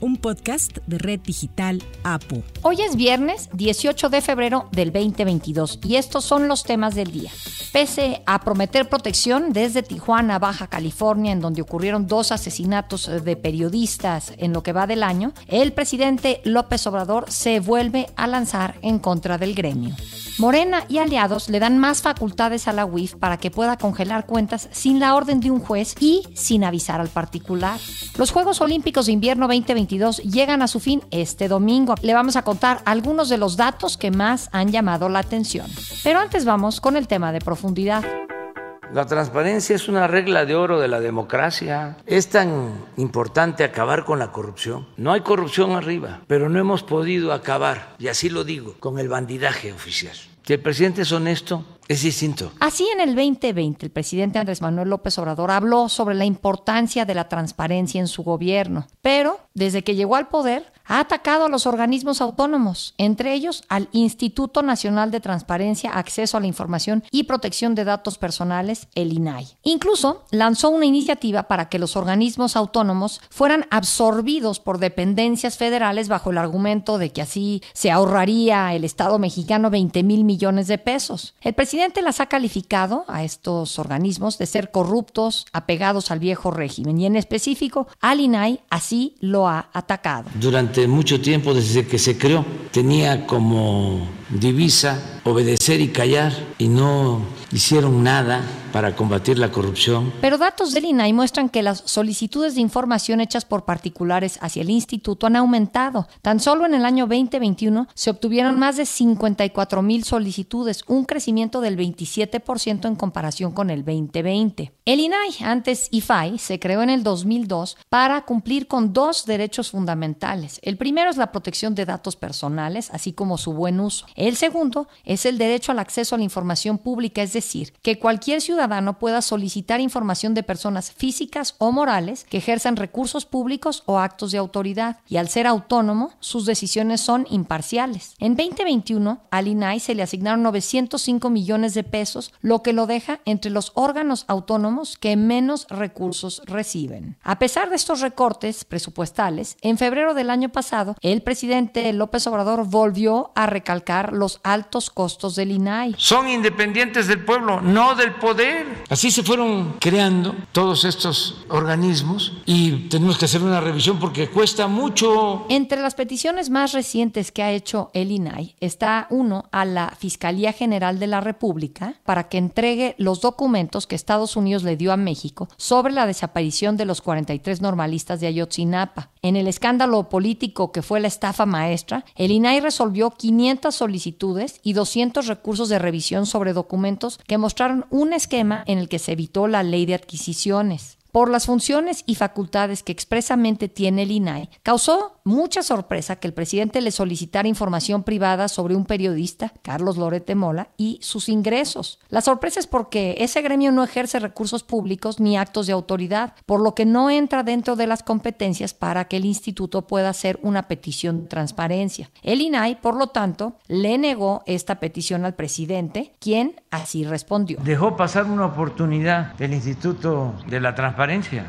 un podcast de Red Digital APO. Hoy es viernes 18 de febrero del 2022 y estos son los temas del día. Pese a prometer protección desde Tijuana, Baja California, en donde ocurrieron dos asesinatos de periodistas en lo que va del año, el presidente López Obrador se vuelve a lanzar en contra del gremio. Morena y aliados le dan más facultades a la UIF para que pueda congelar cuentas sin la orden de un juez y sin avisar al particular. Los Juegos Olímpicos de Invierno 2022 llegan a su fin este domingo. Le vamos a contar algunos de los datos que más han llamado la atención. Pero antes vamos con el tema de profundidad. La transparencia es una regla de oro de la democracia. Es tan importante acabar con la corrupción. No hay corrupción arriba, pero no hemos podido acabar, y así lo digo, con el bandidaje oficial. Si el presidente es honesto, es distinto. Así en el 2020, el presidente Andrés Manuel López Obrador habló sobre la importancia de la transparencia en su gobierno, pero desde que llegó al poder ha atacado a los organismos autónomos, entre ellos al Instituto Nacional de Transparencia, Acceso a la Información y Protección de Datos Personales, el INAI. Incluso lanzó una iniciativa para que los organismos autónomos fueran absorbidos por dependencias federales bajo el argumento de que así se ahorraría el Estado mexicano 20 mil millones de pesos. El presidente las ha calificado a estos organismos de ser corruptos, apegados al viejo régimen y en específico al INAI así lo ha atacado. Durante mucho tiempo, desde que se creó, tenía como divisa obedecer y callar y no hicieron nada para combatir la corrupción. Pero datos del INAI muestran que las solicitudes de información hechas por particulares hacia el instituto han aumentado. Tan solo en el año 2021 se obtuvieron más de 54 mil solicitudes, un crecimiento del 27% en comparación con el 2020. El INAI, antes IFAI, se creó en el 2002 para cumplir con dos derechos fundamentales. El primero es la protección de datos personales, así como su buen uso. El segundo es el derecho al acceso a la información pública, es decir, que cualquier ciudadano pueda solicitar información de personas físicas o morales que ejerzan recursos públicos o actos de autoridad, y al ser autónomo, sus decisiones son imparciales. En 2021, al INAI se le asignaron 905 millones de pesos, lo que lo deja entre los órganos autónomos que menos recursos reciben. A pesar de estos recortes presupuestales, en febrero del año pasado, el presidente López Obrador volvió a recalcar los altos costos del INAI. Son independientes del pueblo, no del poder. Así se fueron creando todos estos organismos y tenemos que hacer una revisión porque cuesta mucho. Entre las peticiones más recientes que ha hecho el INAI está uno a la Fiscalía General de la República para que entregue los documentos que Estados Unidos le dio a México sobre la desaparición de los 43 normalistas de Ayotzinapa. En el escándalo político que fue la estafa maestra, el INAI resolvió 500 solicitudes solicitudes y 200 recursos de revisión sobre documentos que mostraron un esquema en el que se evitó la ley de adquisiciones por las funciones y facultades que expresamente tiene el INAI, causó mucha sorpresa que el presidente le solicitara información privada sobre un periodista, Carlos Lorete Mola, y sus ingresos. La sorpresa es porque ese gremio no ejerce recursos públicos ni actos de autoridad, por lo que no entra dentro de las competencias para que el instituto pueda hacer una petición de transparencia. El INAI, por lo tanto, le negó esta petición al presidente, quien así respondió. Dejó pasar una oportunidad del Instituto de la Transparencia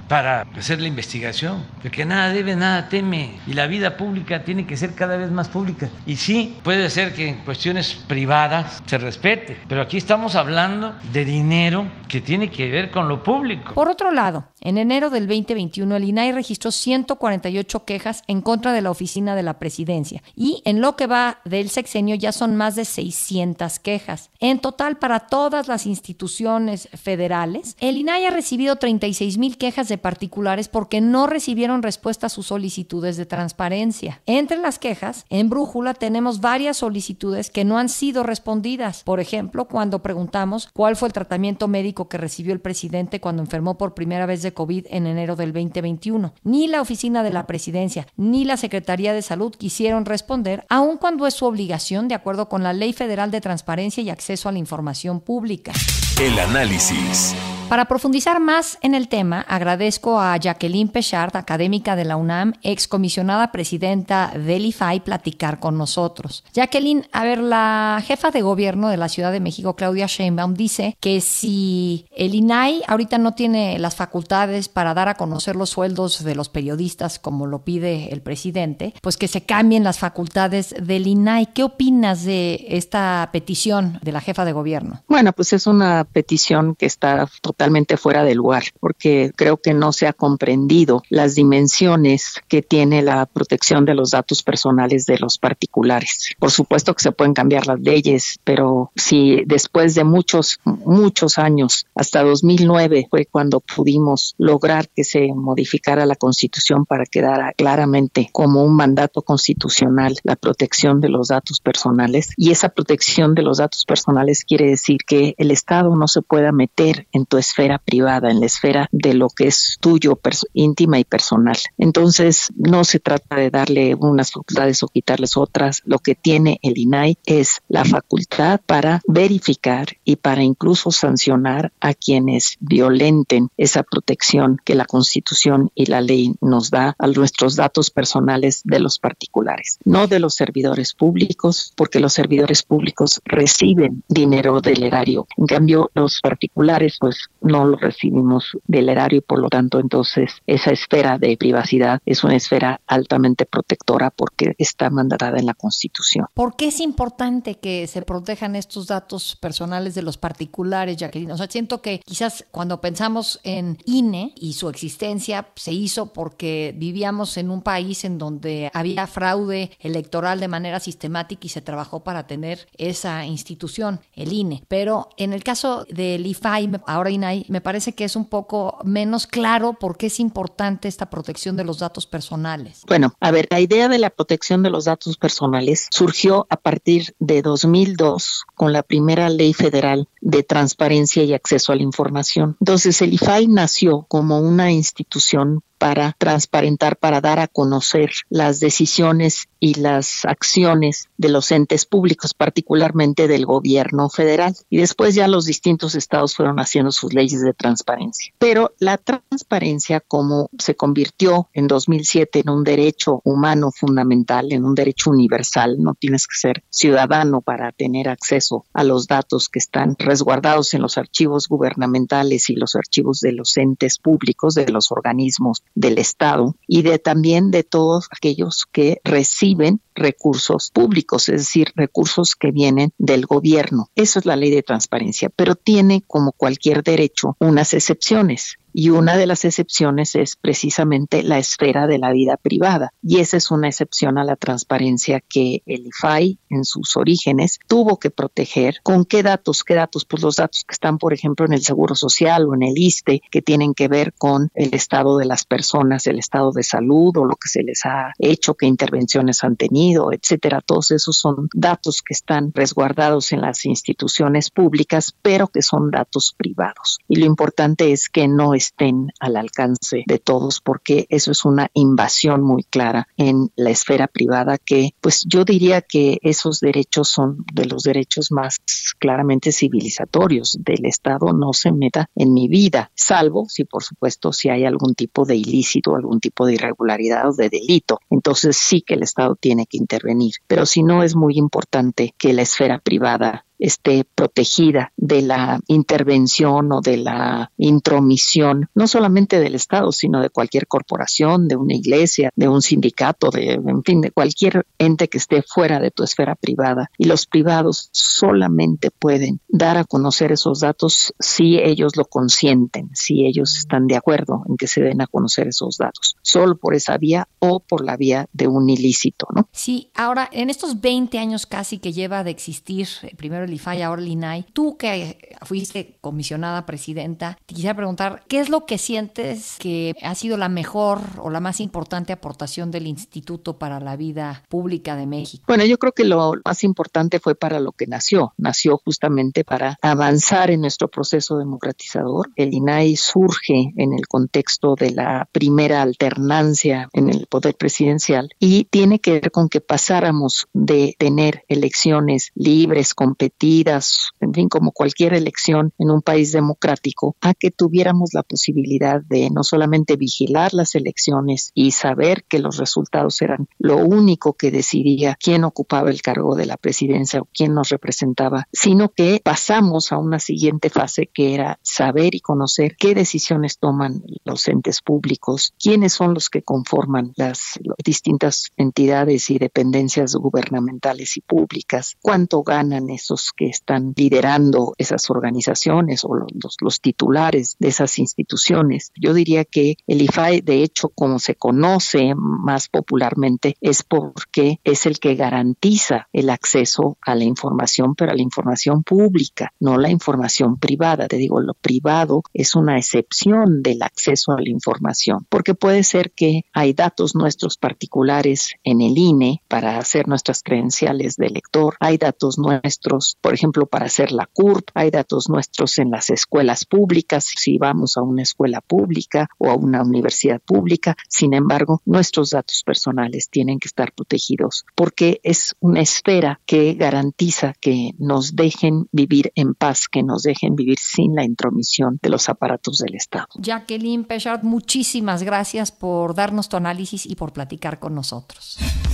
para hacer la investigación, porque nada debe, nada teme, y la vida pública tiene que ser cada vez más pública. Y sí, puede ser que en cuestiones privadas se respete, pero aquí estamos hablando de dinero que tiene que ver con lo público. Por otro lado, en enero del 2021 el INAI registró 148 quejas en contra de la oficina de la presidencia y en lo que va del sexenio ya son más de 600 quejas. En total, para todas las instituciones federales, el INAI ha recibido 36 mil quejas de particulares porque no recibieron respuesta a sus solicitudes de transparencia. Entre las quejas, en Brújula tenemos varias solicitudes que no han sido respondidas. Por ejemplo, cuando preguntamos cuál fue el tratamiento médico que recibió el presidente cuando enfermó por primera vez de COVID en enero del 2021. Ni la oficina de la presidencia ni la Secretaría de Salud quisieron responder, aun cuando es su obligación de acuerdo con la Ley Federal de Transparencia y Acceso a la Información Pública. El análisis. Para profundizar más en el tema, agradezco a Jacqueline Pechard, académica de la UNAM, excomisionada presidenta del IFAI, platicar con nosotros. Jacqueline, a ver, la jefa de gobierno de la Ciudad de México, Claudia Sheinbaum, dice que si el INAI ahorita no tiene las facultades para dar a conocer los sueldos de los periodistas como lo pide el presidente, pues que se cambien las facultades del INAI. ¿Qué opinas de esta petición de la jefa de gobierno? Bueno, pues es una petición que está totalmente fuera de lugar, porque creo que no se ha comprendido las dimensiones que tiene la protección de los datos personales de los particulares. Por supuesto que se pueden cambiar las leyes, pero si después de muchos, muchos años, hasta 2009 fue cuando pudimos lograr que se modificara la Constitución para quedar claramente como un mandato constitucional la protección de los datos personales. Y esa protección de los datos personales quiere decir que el Estado no se pueda meter en tu esfera privada, en la esfera de lo que es tuyo, íntima y personal. Entonces, no se trata de darle unas facultades o quitarles otras. Lo que tiene el INAI es la facultad para verificar y para incluso sancionar a quienes violenten esa protección que la Constitución y la ley nos da a nuestros datos personales de los particulares, no de los servidores públicos, porque los servidores públicos reciben dinero del erario. En cambio, los particulares pues no lo recibimos del erario por lo tanto entonces esa esfera de privacidad es una esfera altamente protectora porque está mandatada en la Constitución. ¿Por qué es importante que se protejan estos datos personales de los particulares, Jacqueline? O sea, siento que quizás cuando pensamos en INE y su existencia se hizo porque vivíamos en un país en donde había fraude electoral de manera sistemática y se trabajó para tener esa institución, el INE. Pero en el caso del IFAI, ahora INAI, me parece que es un poco menos claro por qué es importante esta protección de los datos personales. Bueno, a ver, la idea de la protección de los datos personales surgió a partir de 2002 con la primera ley federal de transparencia y acceso a la información. Entonces, el IFAI nació como una institución para transparentar, para dar a conocer las decisiones y las acciones de los entes públicos, particularmente del gobierno federal. Y después ya los distintos estados fueron haciendo sus leyes de transparencia. Pero la transparencia, como se convirtió en 2007 en un derecho humano fundamental, en un derecho universal, no tienes que ser ciudadano para tener acceso a los datos que están resguardados en los archivos gubernamentales y los archivos de los entes públicos, de los organismos del Estado y de también de todos aquellos que reciben recursos públicos, es decir, recursos que vienen del gobierno. Eso es la ley de transparencia, pero tiene, como cualquier derecho, unas excepciones y una de las excepciones es precisamente la esfera de la vida privada. Y esa es una excepción a la transparencia que el IFAI en sus orígenes tuvo que proteger. ¿Con qué datos? ¿Qué datos? Pues los datos que están, por ejemplo, en el Seguro Social o en el ISTE, que tienen que ver con el estado de las personas, el estado de salud o lo que se les ha hecho, qué intervenciones han tenido, etcétera. Todos esos son datos que están resguardados en las instituciones públicas, pero que son datos privados. Y lo importante es que no estén al alcance de todos porque eso es una invasión muy clara en la esfera privada que pues yo diría que esos derechos son de los derechos más claramente civilizatorios del Estado. No se meta en mi vida, salvo si por supuesto si hay algún tipo de ilícito, algún tipo de irregularidad o de delito, entonces sí que el Estado tiene que intervenir, pero si no es muy importante que la esfera privada esté protegida de la intervención o de la intromisión, no solamente del Estado, sino de cualquier corporación, de una iglesia, de un sindicato, de, en fin, de cualquier ente que esté fuera de tu esfera privada. Y los privados solamente pueden dar a conocer esos datos si ellos lo consienten, si ellos están de acuerdo en que se den a conocer esos datos, solo por esa vía o por la vía de un ilícito, ¿no? Sí, ahora en estos 20 años casi que lleva de existir eh, primero el El INAI. Tú que fuiste comisionada presidenta, te quisiera preguntar, ¿qué es lo que sientes que ha sido la mejor o la más importante aportación del Instituto para la vida pública de México? Bueno, yo creo que lo más importante fue para lo que nació. Nació justamente para avanzar en nuestro proceso democratizador. El INAI surge en el contexto de la primera alternancia en el poder presidencial y tiene que ver con que pasáramos de tener elecciones libres, competitivas, en fin, como cualquier elección en un país democrático, a que tuviéramos la posibilidad de no solamente vigilar las elecciones y saber que los resultados eran lo único que decidía quién ocupaba el cargo de la presidencia o quién nos representaba, sino que pasamos a una siguiente fase que era saber y conocer qué decisiones toman los entes públicos, quiénes son los que conforman las distintas entidades y dependencias gubernamentales y públicas, cuánto ganan esos que están liderando esas organizaciones o los, titulares de esas instituciones. Yo diría que el IFAE, de hecho, como se conoce más popularmente, es porque es el que garantiza el acceso a la información, pero a la información pública, no la información privada. Te digo, lo privado es una excepción del acceso a la información, porque puede ser que hay datos nuestros particulares en el INE para hacer nuestras credenciales de lector, hay datos nuestros, por ejemplo, para hacer la CURP, hay datos nuestros en las escuelas públicas, si vamos a una escuela pública o a una universidad pública. Sin embargo, nuestros datos personales tienen que estar protegidos porque es una esfera que garantiza que nos dejen vivir en paz, que nos dejen vivir sin la intromisión de los aparatos del Estado. Jacqueline Pechard, muchísimas gracias por darnos tu análisis y por platicar con nosotros.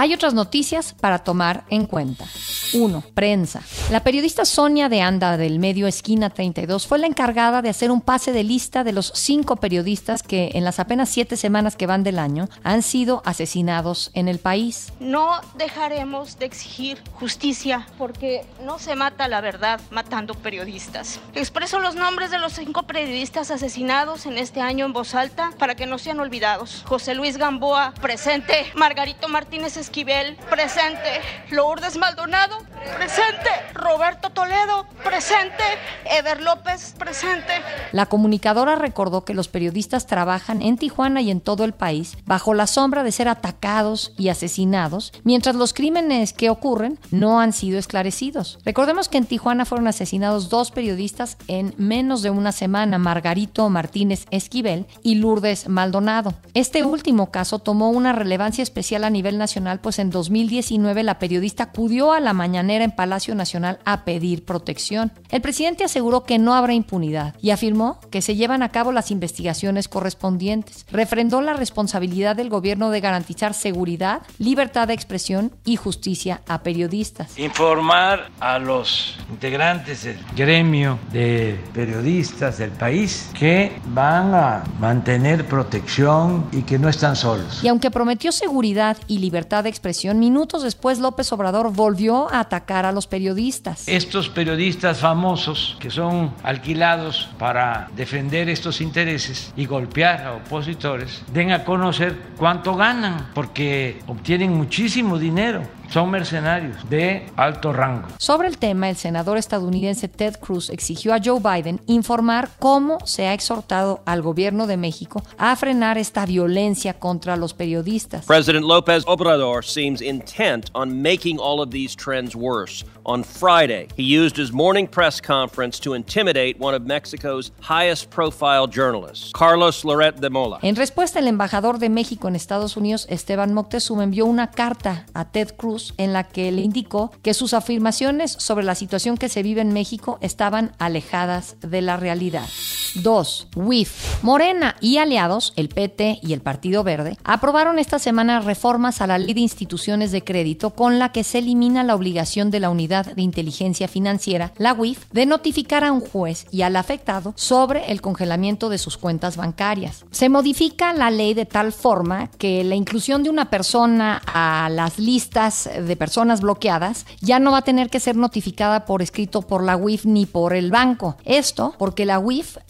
Hay otras noticias para tomar en cuenta. 1. Prensa. La periodista Sonia de Anda del medio Esquina 32 fue la encargada de hacer un pase de lista de los cinco periodistas que en las apenas siete semanas que van del año han sido asesinados en el país. No dejaremos de exigir justicia porque no se mata la verdad matando periodistas. Expreso los nombres de los cinco periodistas asesinados en este año en voz alta para que no sean olvidados. José Luis Gamboa, presente. Margarito Martínez Esquivel, presente. Lourdes Maldonado, presente. Roberto Toledo, presente. Eder López, presente. La comunicadora recordó que los periodistas trabajan en Tijuana y en todo el país bajo la sombra de ser atacados y asesinados, mientras los crímenes que ocurren no han sido esclarecidos. Recordemos que en Tijuana fueron asesinados dos periodistas en menos de una semana, Margarito Martínez Esquivel y Lourdes Maldonado. Este último caso tomó una relevancia especial a nivel nacional pues en 2019 la periodista acudió a la mañanera en Palacio Nacional a pedir protección. El presidente aseguró que no habrá impunidad y afirmó que se llevan a cabo las investigaciones correspondientes. Refrendó la responsabilidad del gobierno de garantizar seguridad, libertad de expresión y justicia a periodistas. Informar a los integrantes del gremio de periodistas del país que van a mantener protección y que no están solos. Y aunque prometió seguridad y libertad de expresión, minutos después López Obrador volvió a atacar a los periodistas. Estos periodistas famosos que son alquilados para defender estos intereses y golpear a opositores, den a conocer cuánto ganan, porque obtienen muchísimo dinero son mercenarios de alto rango. Sobre el tema, el senador estadounidense Ted Cruz exigió a Joe Biden informar cómo se ha exhortado al gobierno de México a frenar esta violencia contra los periodistas. President López Obrador seems intent on making all of these trends worse. On Friday, he used his morning press conference to intimidate one of Mexico's highest profile journalists, Carlos Loret de Mola. En respuesta, el embajador de México en Estados Unidos, Esteban Moctezuma, envió una carta a Ted Cruz en la que le indicó que sus afirmaciones sobre la situación que se vive en México estaban alejadas de la realidad. 2. WIF. Morena y aliados, el PT y el Partido Verde, aprobaron esta semana reformas a la ley de instituciones de crédito con la que se elimina la obligación de la unidad de inteligencia financiera, la WIF, de notificar a un juez y al afectado sobre el congelamiento de sus cuentas bancarias. Se modifica la ley de tal forma que la inclusión de una persona a las listas de personas bloqueadas ya no va a tener que ser notificada por escrito por la WIF ni por el banco. Esto porque la ha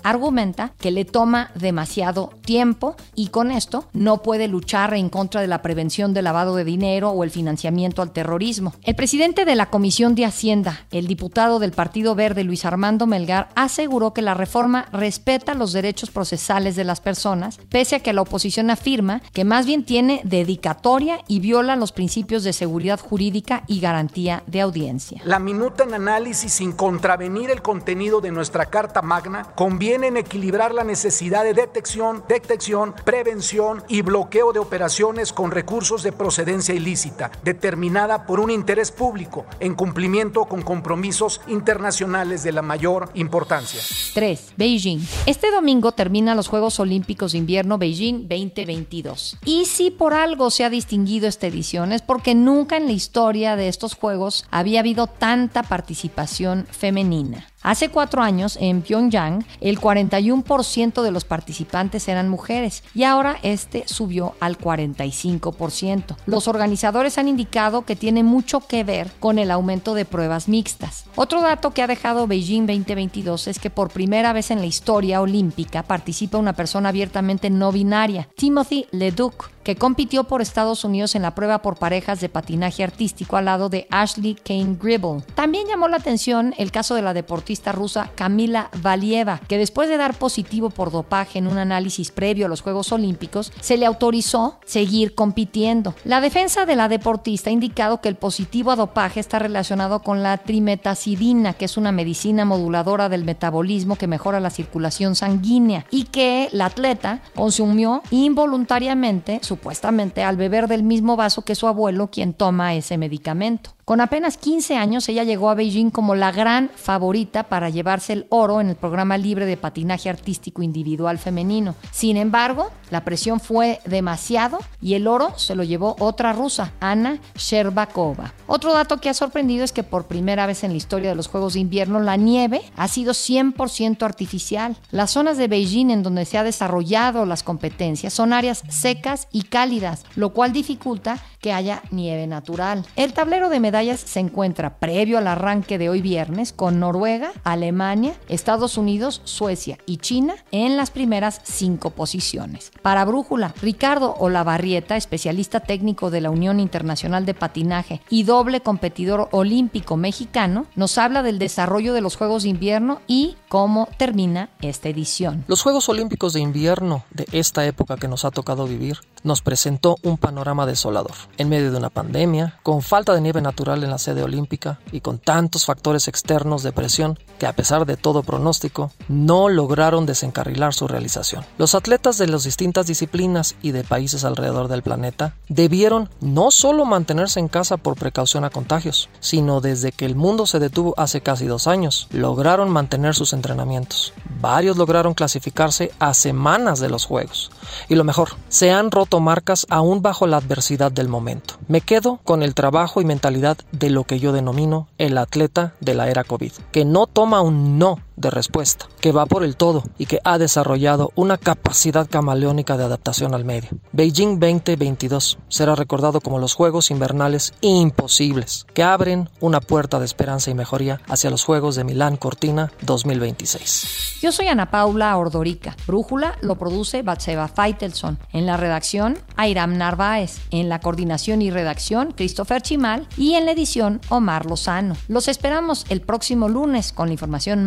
argumenta que le toma demasiado tiempo y con esto no puede luchar en contra de la prevención del lavado de dinero o el financiamiento al terrorismo. El presidente de la Comisión de Hacienda, el diputado del Partido Verde Luis Armando Melgar, aseguró que la reforma respeta los derechos procesales de las personas, pese a que la oposición afirma que más bien tiene dedicatoria y viola los principios de seguridad jurídica y garantía de audiencia. La minuta en análisis sin contravenir el contenido de nuestra Carta Magna conviene en equilibrar la necesidad de detección, detección, prevención y bloqueo de operaciones con recursos de procedencia ilícita, determinada por un interés público en cumplimiento con compromisos internacionales de la mayor importancia. 3. Beijing. Este domingo termina los Juegos Olímpicos de Invierno Beijing 2022. Y si por algo se ha distinguido esta edición es porque nunca en la historia de estos Juegos había habido tanta participación femenina. Hace cuatro años, en Pyongyang, el 41% de los participantes eran mujeres y ahora este subió al 45%. Los organizadores han indicado que tiene mucho que ver con el aumento de pruebas mixtas. Otro dato que ha dejado Beijing 2022 es que por primera vez en la historia olímpica participa una persona abiertamente no binaria, Timothy Leduc que compitió por Estados Unidos en la prueba por parejas de patinaje artístico al lado de Ashley Kane Gribble. También llamó la atención el caso de la deportista rusa Kamila Valieva, que después de dar positivo por dopaje en un análisis previo a los Juegos Olímpicos, se le autorizó seguir compitiendo. La defensa de la deportista ha indicado que el positivo a dopaje está relacionado con la trimetacidina, que es una medicina moduladora del metabolismo que mejora la circulación sanguínea, y que la atleta consumió involuntariamente su supuestamente al beber del mismo vaso que su abuelo quien toma ese medicamento. Con apenas 15 años, ella llegó a Beijing como la gran favorita para llevarse el oro en el programa libre de patinaje artístico individual femenino. Sin embargo, la presión fue demasiado y el oro se lo llevó otra rusa, Ana Sherbakova. Otro dato que ha sorprendido es que por primera vez en la historia de los Juegos de Invierno, la nieve ha sido 100% artificial. Las zonas de Beijing en donde se ha desarrollado las competencias son áreas secas y cálidas, lo cual dificulta que haya nieve natural. El tablero de medallas se encuentra previo al arranque de hoy viernes con Noruega, Alemania, Estados Unidos, Suecia y China en las primeras cinco posiciones. Para Brújula, Ricardo Olavarrieta, especialista técnico de la Unión Internacional de Patinaje y doble competidor olímpico mexicano, nos habla del desarrollo de los Juegos de Invierno y cómo termina esta edición. Los Juegos Olímpicos de Invierno de esta época que nos ha tocado vivir nos presentó un panorama desolador. En medio de una pandemia, con falta de nieve natural en la sede olímpica y con tantos factores externos de presión que a pesar de todo pronóstico, no lograron desencarrilar su realización. Los atletas de las distintas disciplinas y de países alrededor del planeta debieron no solo mantenerse en casa por precaución a contagios, sino desde que el mundo se detuvo hace casi dos años, lograron mantener sus entrenamientos. Varios lograron clasificarse a semanas de los Juegos. Y lo mejor, se han roto marcas aún bajo la adversidad del momento. Me quedo con el trabajo y mentalidad de lo que yo denomino el atleta de la era COVID, que no toma un no de respuesta, que va por el todo y que ha desarrollado una capacidad camaleónica de adaptación al medio. Beijing 2022 será recordado como los Juegos Invernales imposibles, que abren una puerta de esperanza y mejoría hacia los Juegos de Milán Cortina 2026. Yo soy Ana Paula Ordorica. Brújula lo produce Batseva Feitelson. En la redacción, Airam Narváez. En la coordinación y redacción, Christopher Chimal. Y en la edición, Omar Lozano. Los esperamos el próximo lunes con la información